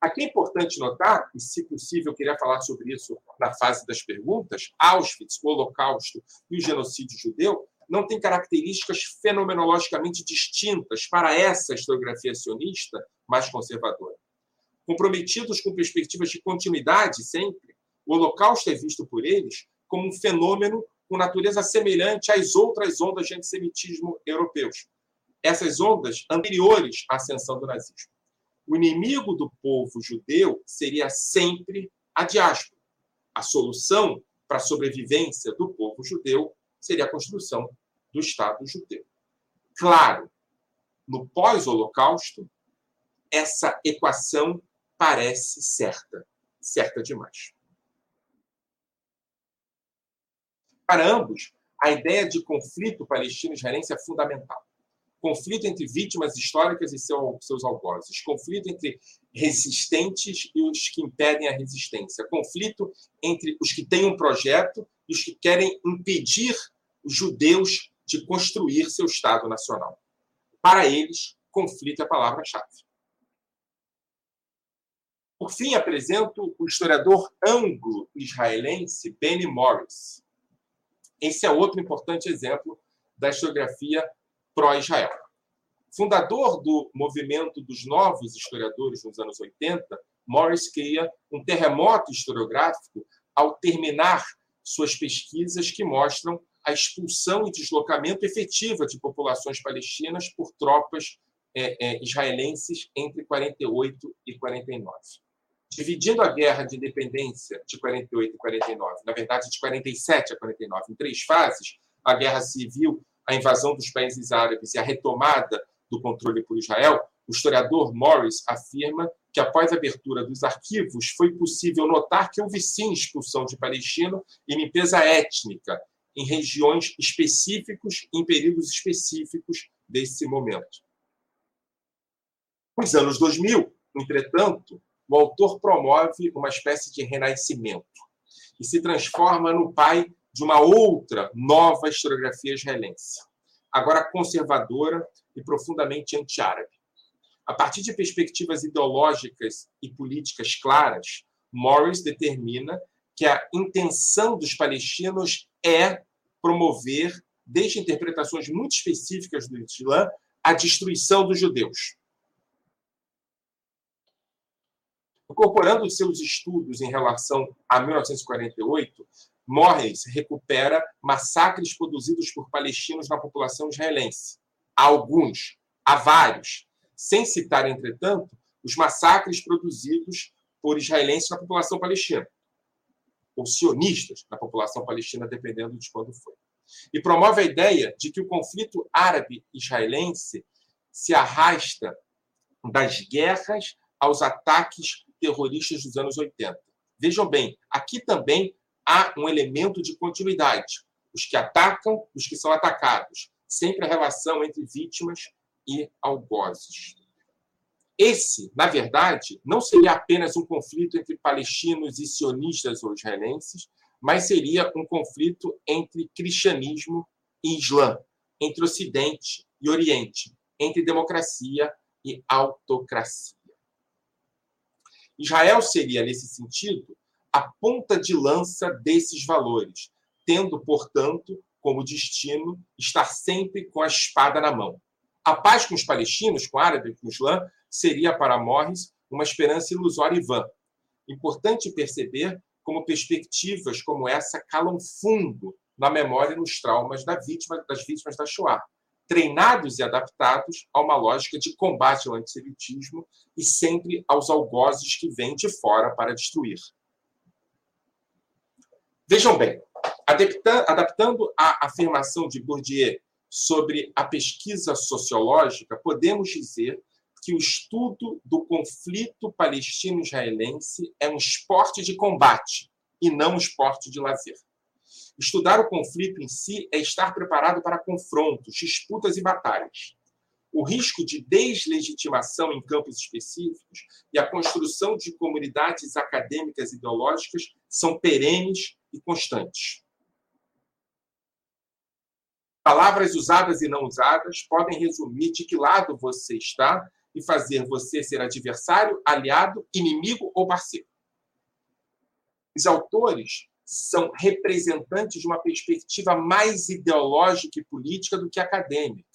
Aqui é importante notar, e se possível, eu queria falar sobre isso na fase das perguntas: Auschwitz, o Holocausto e o genocídio judeu não têm características fenomenologicamente distintas para essa historiografia sionista mais conservadora. Comprometidos com perspectivas de continuidade sempre, o Holocausto é visto por eles como um fenômeno com natureza semelhante às outras ondas de antissemitismo europeus. Essas ondas anteriores à ascensão do nazismo. O inimigo do povo judeu seria sempre a diáspora. A solução para a sobrevivência do povo judeu seria a construção do Estado judeu. Claro, no pós-Holocausto, essa equação parece certa, certa demais. Para ambos, a ideia de conflito palestino-israelense é fundamental. Conflito entre vítimas históricas e seus algozes. Conflito entre resistentes e os que impedem a resistência. Conflito entre os que têm um projeto e os que querem impedir os judeus de construir seu Estado nacional. Para eles, conflito é a palavra-chave. Por fim, apresento o historiador anglo-israelense Benny Morris, esse é outro importante exemplo da historiografia pró-Israel. Fundador do movimento dos novos historiadores nos anos 80, Morris cria um terremoto historiográfico ao terminar suas pesquisas que mostram a expulsão e deslocamento efetiva de populações palestinas por tropas é, é, israelenses entre 48 e 49 dividindo a guerra de independência de 48 e 49, na verdade de 47 a 49, em três fases, a guerra civil, a invasão dos países árabes e a retomada do controle por Israel, o historiador Morris afirma que após a abertura dos arquivos foi possível notar que houve sim expulsão de palestino e limpeza étnica em regiões específicos, em períodos específicos desse momento. Nos anos 2000, entretanto, o autor promove uma espécie de renascimento e se transforma no pai de uma outra nova historiografia israelense, agora conservadora e profundamente anti-árabe. A partir de perspectivas ideológicas e políticas claras, Morris determina que a intenção dos palestinos é promover, desde interpretações muito específicas do Islã, a destruição dos judeus. Incorporando seus estudos em relação a 1948, Morris recupera massacres produzidos por palestinos na população israelense. Há alguns, há vários, sem citar, entretanto, os massacres produzidos por israelenses na população palestina, ou sionistas na população palestina, dependendo de quando foi. E promove a ideia de que o conflito árabe-israelense se arrasta das guerras aos ataques terroristas dos anos 80. Vejam bem, aqui também há um elemento de continuidade. Os que atacam, os que são atacados. Sempre a relação entre vítimas e algozes. Esse, na verdade, não seria apenas um conflito entre palestinos e sionistas ou israelenses, mas seria um conflito entre cristianismo e islã, entre Ocidente e Oriente, entre democracia e autocracia. Israel seria, nesse sentido, a ponta de lança desses valores, tendo, portanto, como destino estar sempre com a espada na mão. A paz com os palestinos, com árabes, com o Islã, seria para Morris uma esperança ilusória e vã. Importante perceber como perspectivas como essa calam fundo na memória e nos traumas da vítima, das vítimas da Shoah, treinados e adaptados a uma lógica de combate ao antissemitismo e sempre aos algozes que vêm de fora para destruir. Vejam bem, adaptando a afirmação de Bourdieu sobre a pesquisa sociológica, podemos dizer que o estudo do conflito palestino-israelense é um esporte de combate e não um esporte de lazer. Estudar o conflito em si é estar preparado para confrontos, disputas e batalhas. O risco de deslegitimação em campos específicos e a construção de comunidades acadêmicas ideológicas são perenes e constantes. Palavras usadas e não usadas podem resumir de que lado você está e fazer você ser adversário, aliado, inimigo ou parceiro. Os autores são representantes de uma perspectiva mais ideológica e política do que acadêmica.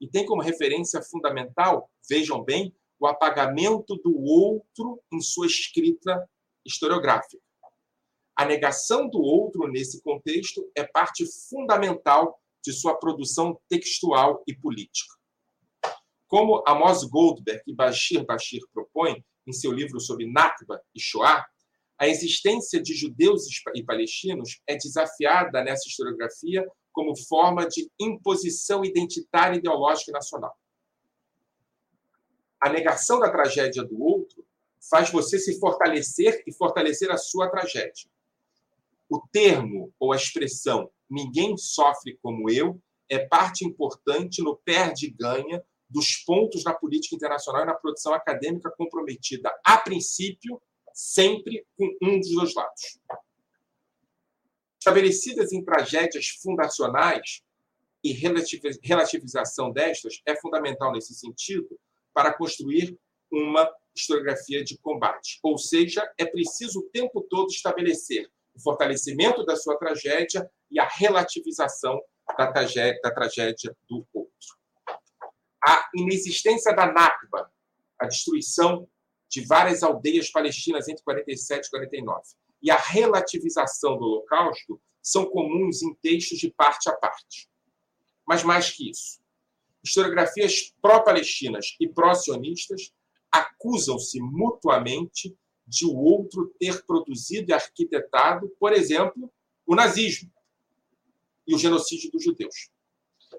E tem como referência fundamental, vejam bem, o apagamento do outro em sua escrita historiográfica. A negação do outro nesse contexto é parte fundamental de sua produção textual e política. Como Amos Goldberg e Bashir Bashir propõem em seu livro sobre Nakba e Shoah, a existência de judeus e palestinos é desafiada nessa historiografia como forma de imposição identitária ideológica e nacional. A negação da tragédia do outro faz você se fortalecer e fortalecer a sua tragédia. O termo ou a expressão ninguém sofre como eu é parte importante no perde-ganha dos pontos na política internacional e na produção acadêmica comprometida, a princípio, sempre com um dos dois lados. Estabelecidas em tragédias fundacionais, e relativização destas é fundamental nesse sentido para construir uma historiografia de combate. Ou seja, é preciso o tempo todo estabelecer o fortalecimento da sua tragédia e a relativização da tragédia, da tragédia do outro a inexistência da Nakba, a destruição de várias aldeias palestinas entre 47 e 49, e a relativização do Holocausto são comuns em textos de parte a parte. Mas mais que isso, historiografias pró-palestinas e pró-sionistas acusam-se mutuamente de o outro ter produzido e arquitetado, por exemplo, o nazismo e o genocídio dos judeus.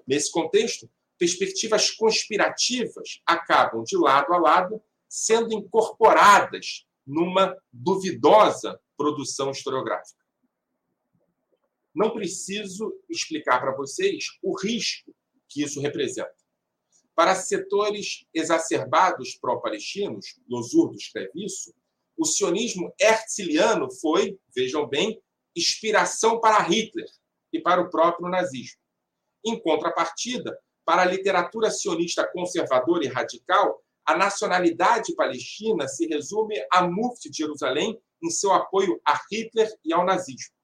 Nesse contexto, perspectivas conspirativas acabam de lado a lado sendo incorporadas numa duvidosa produção historiográfica. Não preciso explicar para vocês o risco que isso representa. Para setores exacerbados pró-palestinos, Losurdo escreve isso, o sionismo herzliano foi, vejam bem, inspiração para Hitler e para o próprio nazismo. Em contrapartida, para a literatura sionista conservadora e radical, a nacionalidade palestina se resume a Mufti de Jerusalém em seu apoio a Hitler e ao nazismo.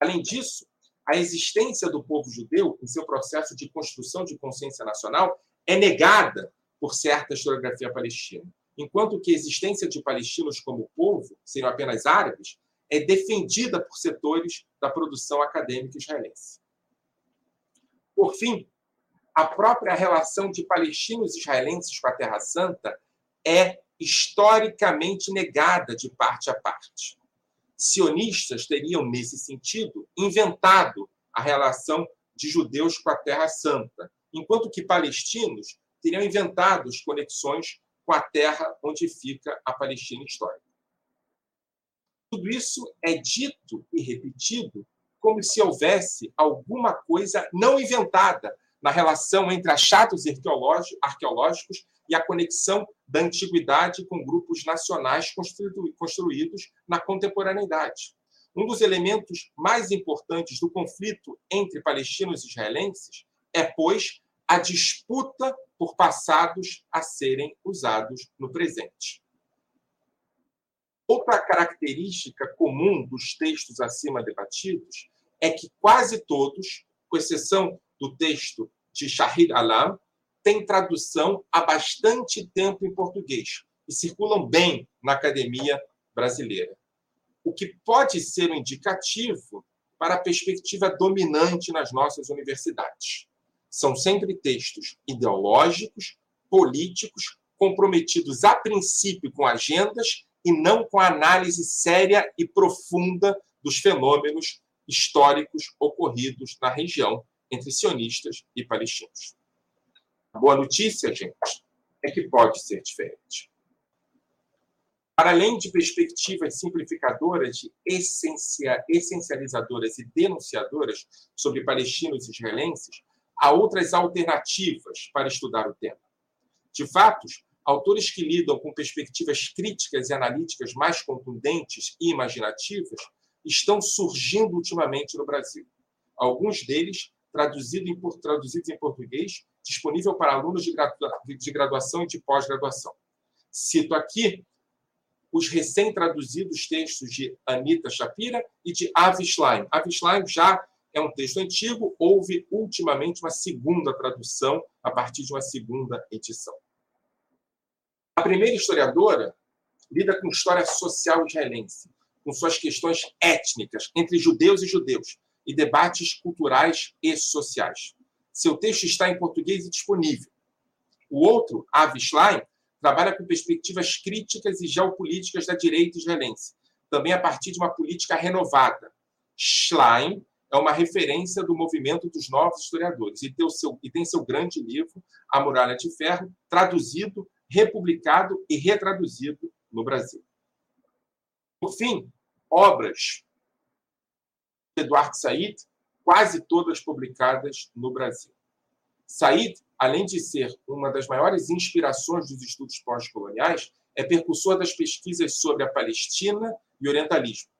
Além disso, a existência do povo judeu em seu processo de construção de consciência nacional é negada por certa historiografia palestina, enquanto que a existência de palestinos como povo, seriam apenas árabes, é defendida por setores da produção acadêmica israelense. Por fim, a própria relação de palestinos israelenses com a Terra Santa é historicamente negada de parte a parte. Sionistas teriam, nesse sentido, inventado a relação de judeus com a Terra Santa, enquanto que palestinos teriam inventado as conexões com a terra onde fica a Palestina histórica. Tudo isso é dito e repetido como se houvesse alguma coisa não inventada na relação entre achados arqueológicos e a conexão da antiguidade com grupos nacionais construídos na contemporaneidade. Um dos elementos mais importantes do conflito entre palestinos e israelenses é, pois, a disputa por passados a serem usados no presente. Outra característica comum dos textos acima debatidos é que quase todos, com exceção do texto de Shahid Alam, têm tradução há bastante tempo em português e circulam bem na academia brasileira. O que pode ser um indicativo para a perspectiva dominante nas nossas universidades. São sempre textos ideológicos, políticos, comprometidos a princípio com agendas e não com a análise séria e profunda dos fenômenos históricos ocorridos na região entre sionistas e palestinos. A boa notícia, gente, é que pode ser diferente. Para além de perspectivas simplificadoras, de essencia, essencializadoras e denunciadoras sobre palestinos e israelenses, há outras alternativas para estudar o tema. De fato, autores que lidam com perspectivas críticas e analíticas mais contundentes e imaginativas estão surgindo ultimamente no Brasil. Alguns deles traduzido em, traduzidos em português, disponível para alunos de, gradua, de graduação e de pós-graduação. Cito aqui os recém-traduzidos textos de Anita Shapira e de Avi Schlein. Avi Schlein já é um texto antigo, houve ultimamente uma segunda tradução a partir de uma segunda edição. A primeira historiadora lida com história social israelense, com suas questões étnicas entre judeus e judeus e debates culturais e sociais. Seu texto está em português e disponível. O outro, Avi Schlein, trabalha com perspectivas críticas e geopolíticas da direita israelense, também a partir de uma política renovada. Schlein é uma referência do movimento dos novos historiadores e tem, seu, e tem seu grande livro, A Muralha de Ferro, traduzido, republicado e retraduzido no Brasil. Por fim, obras de Eduardo Said, quase todas publicadas no Brasil. Said, além de ser uma das maiores inspirações dos estudos pós-coloniais, é percussor das pesquisas sobre a Palestina e orientalismo.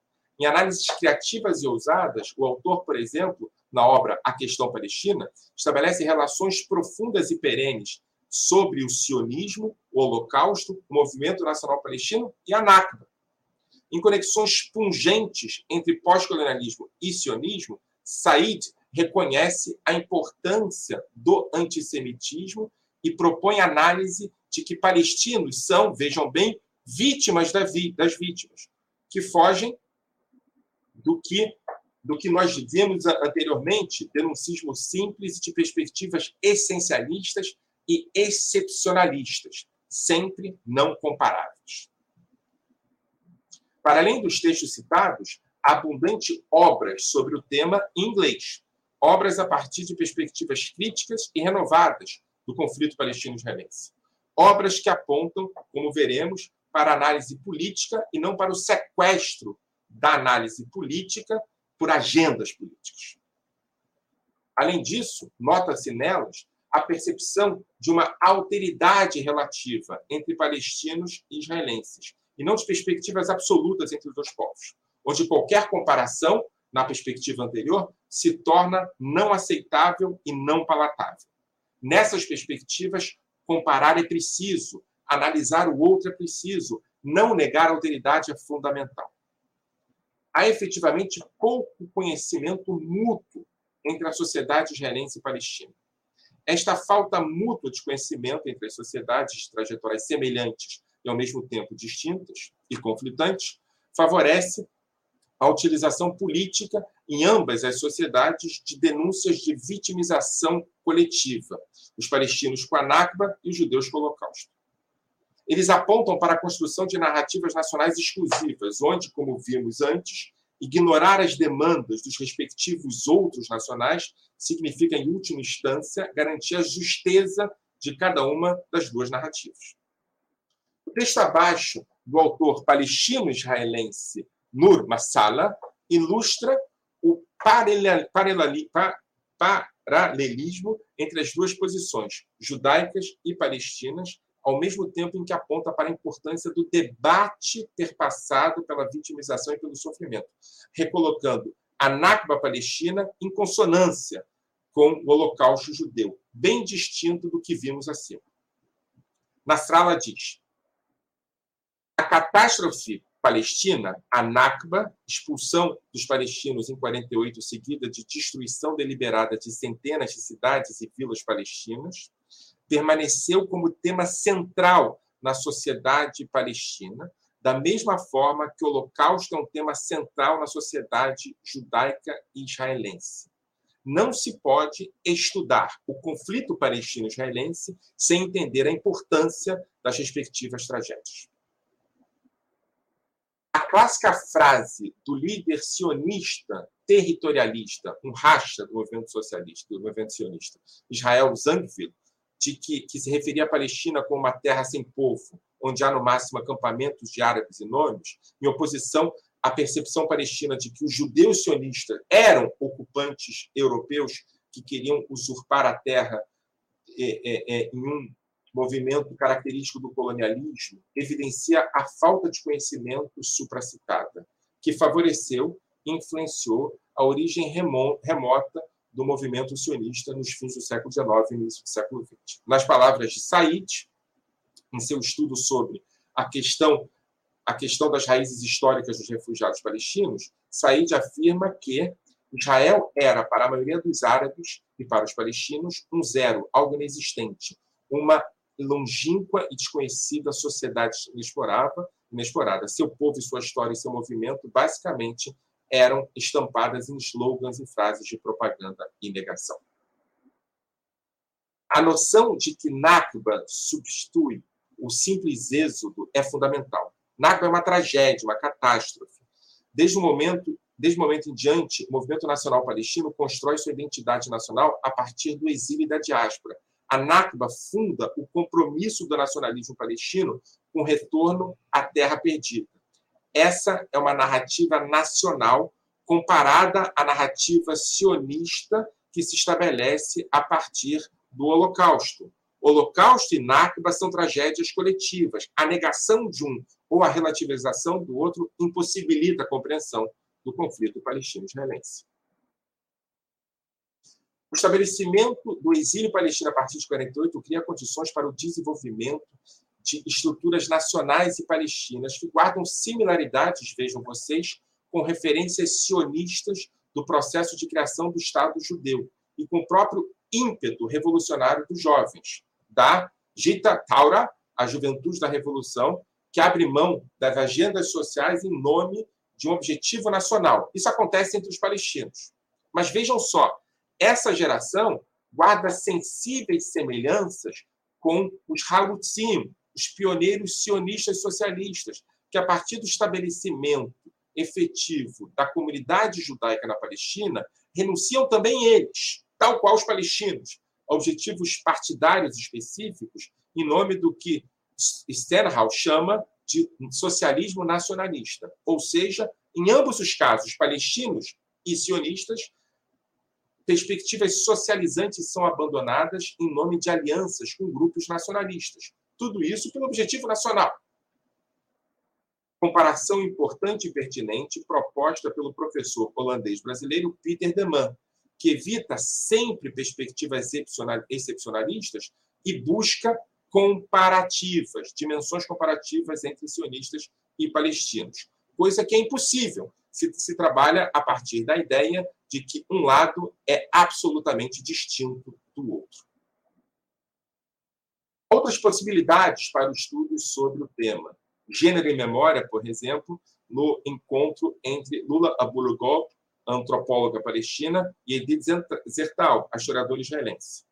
Em análises criativas e ousadas, o autor, por exemplo, na obra A Questão Palestina, estabelece relações profundas e perenes sobre o sionismo, o Holocausto, o movimento nacional palestino e a Nakba. Em conexões pungentes entre pós-colonialismo e sionismo, Said reconhece a importância do antissemitismo e propõe análise de que palestinos são, vejam bem, vítimas das vítimas, que fogem do que do que nós vimos anteriormente, denuncismo simples de perspectivas essencialistas e excepcionalistas, sempre não comparáveis. Para além dos textos citados, há abundante obras sobre o tema em inglês, obras a partir de perspectivas críticas e renovadas do conflito palestino-israelense. Obras que apontam, como veremos, para análise política e não para o sequestro da análise política por agendas políticas. Além disso, nota-se nelas a percepção de uma alteridade relativa entre palestinos e israelenses, e não de perspectivas absolutas entre os dois povos, onde qualquer comparação, na perspectiva anterior, se torna não aceitável e não palatável. Nessas perspectivas, comparar é preciso, analisar o outro é preciso, não negar a alteridade é fundamental há efetivamente pouco conhecimento mútuo entre a sociedade israelense e palestina. Esta falta mútua de conhecimento entre as sociedades de trajetórias semelhantes e ao mesmo tempo distintas e conflitantes favorece a utilização política em ambas as sociedades de denúncias de vitimização coletiva, os palestinos com a Nakba e os judeus com o Holocausto. Eles apontam para a construção de narrativas nacionais exclusivas, onde, como vimos antes, ignorar as demandas dos respectivos outros nacionais significa, em última instância, garantir a justeza de cada uma das duas narrativas. O texto abaixo do autor palestino-israelense Nur Masala ilustra o paralel, paralel, paralelismo entre as duas posições, judaicas e palestinas, ao mesmo tempo em que aponta para a importância do debate ter passado pela vitimização e pelo sofrimento, recolocando a Nakba palestina em consonância com o Holocausto judeu, bem distinto do que vimos acima. Nasrallah diz: a catástrofe palestina, a Nakba, expulsão dos palestinos em 48, seguida de destruição deliberada de centenas de cidades e vilas palestinas, permaneceu como tema central na sociedade palestina, da mesma forma que o Holocausto é um tema central na sociedade judaica e israelense. Não se pode estudar o conflito palestino-israelense sem entender a importância das respectivas tragédias. A clássica frase do líder sionista territorialista, um racha do movimento socialista, do movimento sionista, Israel Zangwill, de que, que se referia à Palestina como uma terra sem povo, onde há no máximo acampamentos de árabes e em oposição à percepção palestina de que os judeus sionistas eram ocupantes europeus que queriam usurpar a terra é, é, é, em um movimento característico do colonialismo, evidencia a falta de conhecimento supracitada, que favoreceu e influenciou a origem remota do movimento sionista nos fins do século XIX e início do século XX. Nas palavras de Said, em seu estudo sobre a questão a questão das raízes históricas dos refugiados palestinos, Said afirma que Israel era, para a maioria dos árabes e para os palestinos, um zero, algo inexistente, uma longínqua e desconhecida sociedade inexplorada, inexplorada. Seu povo e sua história e seu movimento, basicamente, eram estampadas em slogans e frases de propaganda e negação. A noção de que Nakba substitui o simples êxodo é fundamental. Nakba é uma tragédia, uma catástrofe. Desde o momento, desde o momento em diante, o movimento nacional palestino constrói sua identidade nacional a partir do exílio e da diáspora. A Nakba funda o compromisso do nacionalismo palestino com o retorno à terra perdida. Essa é uma narrativa nacional comparada à narrativa sionista que se estabelece a partir do Holocausto. Holocausto e Nakba são tragédias coletivas. A negação de um ou a relativização do outro impossibilita a compreensão do conflito palestino-israelense. O estabelecimento do exílio palestino a partir de 48 cria condições para o desenvolvimento de estruturas nacionais e palestinas que guardam similaridades, vejam vocês, com referências sionistas do processo de criação do Estado judeu e com o próprio ímpeto revolucionário dos jovens, da Gita Taura, a juventude da revolução, que abre mão das agendas sociais em nome de um objetivo nacional. Isso acontece entre os palestinos. Mas vejam só, essa geração guarda sensíveis semelhanças com os Halutzim, os pioneiros sionistas socialistas, que, a partir do estabelecimento efetivo da comunidade judaica na Palestina, renunciam também eles, tal qual os palestinos, a objetivos partidários específicos, em nome do que Stenhouse chama de socialismo nacionalista. Ou seja, em ambos os casos, palestinos e sionistas, perspectivas socializantes são abandonadas em nome de alianças com grupos nacionalistas. Tudo isso pelo objetivo nacional. Comparação importante e pertinente proposta pelo professor holandês brasileiro Peter de Man, que evita sempre perspectivas excepcionalistas e busca comparativas, dimensões comparativas entre sionistas e palestinos, coisa que é impossível se se trabalha a partir da ideia de que um lado é absolutamente distinto do outro outras possibilidades para o estudo sobre o tema. Gênero e memória, por exemplo, no encontro entre Lula Abulugol, antropóloga palestina, e Edith Zertal, a historiadora israelense.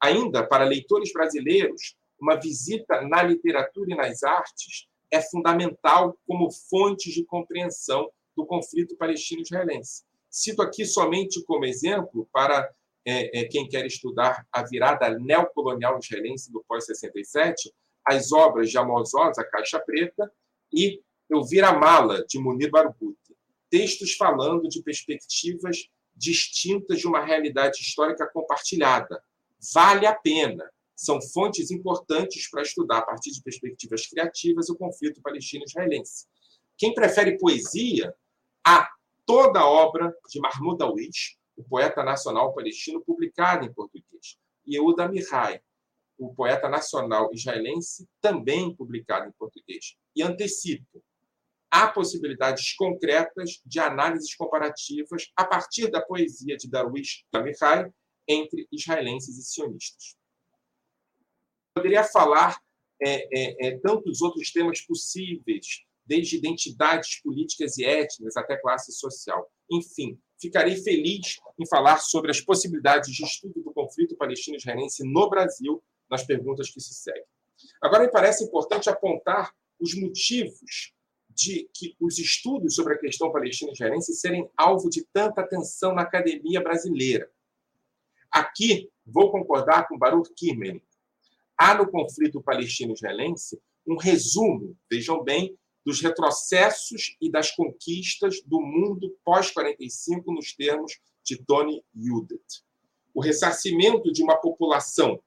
Ainda, para leitores brasileiros, uma visita na literatura e nas artes é fundamental como fonte de compreensão do conflito palestino-israelense. Cito aqui somente como exemplo, para é, é, quem quer estudar a virada neocolonial israelense do pós-67, as obras de Amos Oz, A Caixa Preta, e Eu Vir a Mala, de Munir Barghouti. Textos falando de perspectivas distintas de uma realidade histórica compartilhada. Vale a pena. São fontes importantes para estudar, a partir de perspectivas criativas, o conflito palestino-israelense. Quem prefere poesia, há toda a obra de Mahmoud Darwish, o poeta nacional palestino, publicada em português. E Yehuda Mihai, o poeta nacional israelense, também publicado em português. E antecipo, há possibilidades concretas de análises comparativas a partir da poesia de Darwish Mihai entre israelenses e sionistas. Poderia falar é, é, é, tantos outros temas possíveis, desde identidades políticas e étnicas até classe social. Enfim, ficarei feliz em falar sobre as possibilidades de estudo do conflito palestino-israelense no Brasil nas perguntas que se seguem. Agora, me parece importante apontar os motivos de que os estudos sobre a questão palestina-israelense serem alvo de tanta atenção na academia brasileira. Aqui, vou concordar com Baruch Kirchner. Há no conflito palestino-israelense um resumo, vejam bem, dos retrocessos e das conquistas do mundo pós-45 nos termos de Tony Judet. O ressarcimento de uma população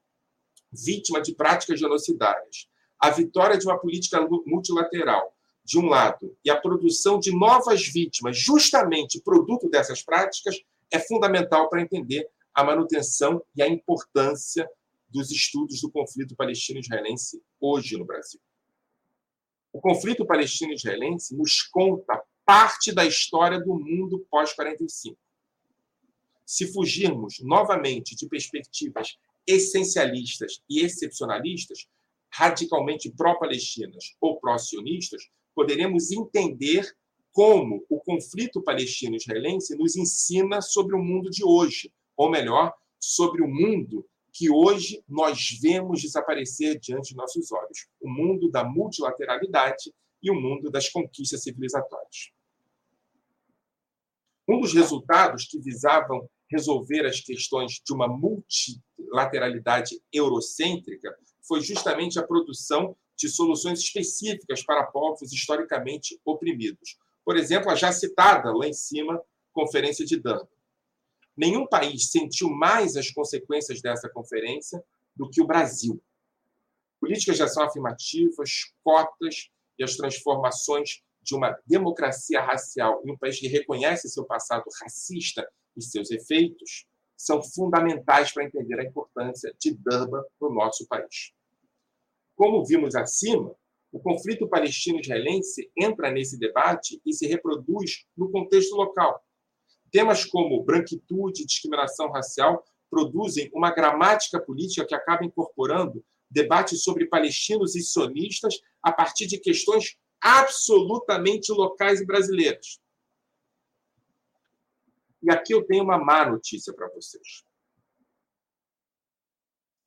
vítima de práticas genocidárias, a vitória de uma política multilateral, de um lado, e a produção de novas vítimas, justamente produto dessas práticas, é fundamental para entender a manutenção e a importância dos estudos do conflito palestino-israelense hoje no Brasil. O conflito palestino-israelense nos conta parte da história do mundo pós-45. Se fugirmos novamente de perspectivas essencialistas e excepcionalistas, radicalmente pró-palestinas ou pró-sionistas, poderemos entender como o conflito palestino-israelense nos ensina sobre o mundo de hoje, ou melhor, sobre o mundo que hoje nós vemos desaparecer diante de nossos olhos o mundo da multilateralidade e o mundo das conquistas civilizatórias. Um dos resultados que visavam resolver as questões de uma multilateralidade eurocêntrica foi justamente a produção de soluções específicas para povos historicamente oprimidos. Por exemplo, a já citada lá em cima Conferência de Durban. Nenhum país sentiu mais as consequências dessa conferência do que o Brasil. Políticas de ação afirmativas, cotas e as transformações de uma democracia racial em um país que reconhece seu passado racista e seus efeitos são fundamentais para entender a importância de Durban para o nosso país. Como vimos acima, o conflito palestino-israelense entra nesse debate e se reproduz no contexto local. Temas como branquitude e discriminação racial produzem uma gramática política que acaba incorporando debates sobre palestinos e sionistas a partir de questões absolutamente locais e brasileiras. E aqui eu tenho uma má notícia para vocês.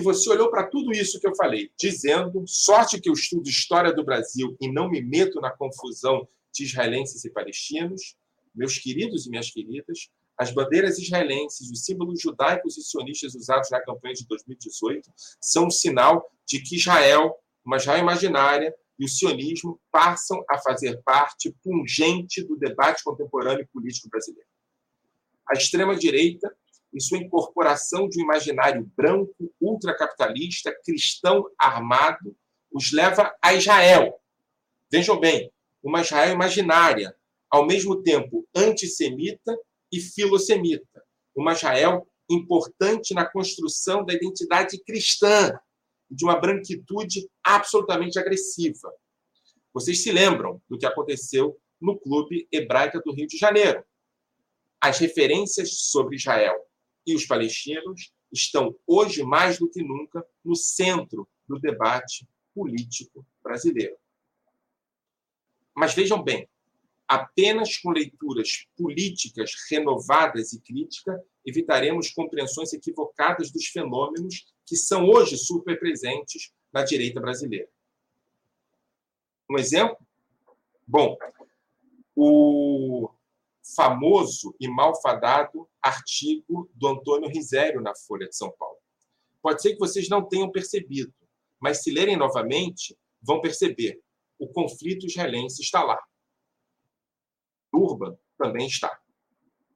Você olhou para tudo isso que eu falei, dizendo, sorte que eu estudo história do Brasil e não me meto na confusão de israelenses e palestinos, meus queridos e minhas queridas, as bandeiras israelenses, os símbolos judaicos e sionistas usados na campanha de 2018 são um sinal de que Israel, uma Israel imaginária, e o sionismo passam a fazer parte pungente do debate contemporâneo político brasileiro. A extrema-direita e sua incorporação de um imaginário branco, ultracapitalista, cristão armado, os leva a Israel. Vejam bem, uma Israel imaginária, ao mesmo tempo antissemita e filosemita. Uma Israel importante na construção da identidade cristã, de uma branquitude absolutamente agressiva. Vocês se lembram do que aconteceu no Clube Hebraica do Rio de Janeiro. As referências sobre Israel e os palestinos estão hoje mais do que nunca no centro do debate político brasileiro. Mas vejam bem, Apenas com leituras políticas renovadas e críticas evitaremos compreensões equivocadas dos fenômenos que são hoje superpresentes na direita brasileira. Um exemplo? Bom, o famoso e malfadado artigo do Antônio Risério na Folha de São Paulo. Pode ser que vocês não tenham percebido, mas se lerem novamente, vão perceber. O conflito israelense está lá. Urban também está.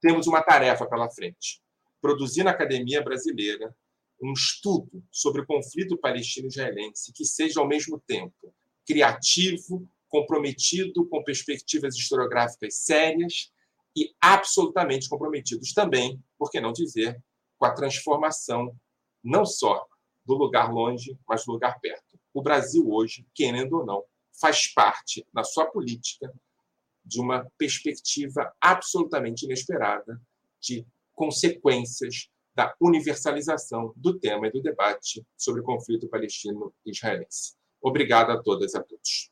temos uma tarefa pela frente: produzir na academia brasileira um estudo sobre o conflito palestino-israelense que seja, ao mesmo tempo, criativo, comprometido com perspectivas historiográficas sérias e absolutamente comprometidos também, por que não dizer, com a transformação não só do lugar longe, mas do lugar perto. O Brasil hoje, querendo ou não, faz parte, na sua política, de uma perspectiva absolutamente inesperada de consequências da universalização do tema e do debate sobre o conflito palestino-israelense. Obrigado a todas e a todos.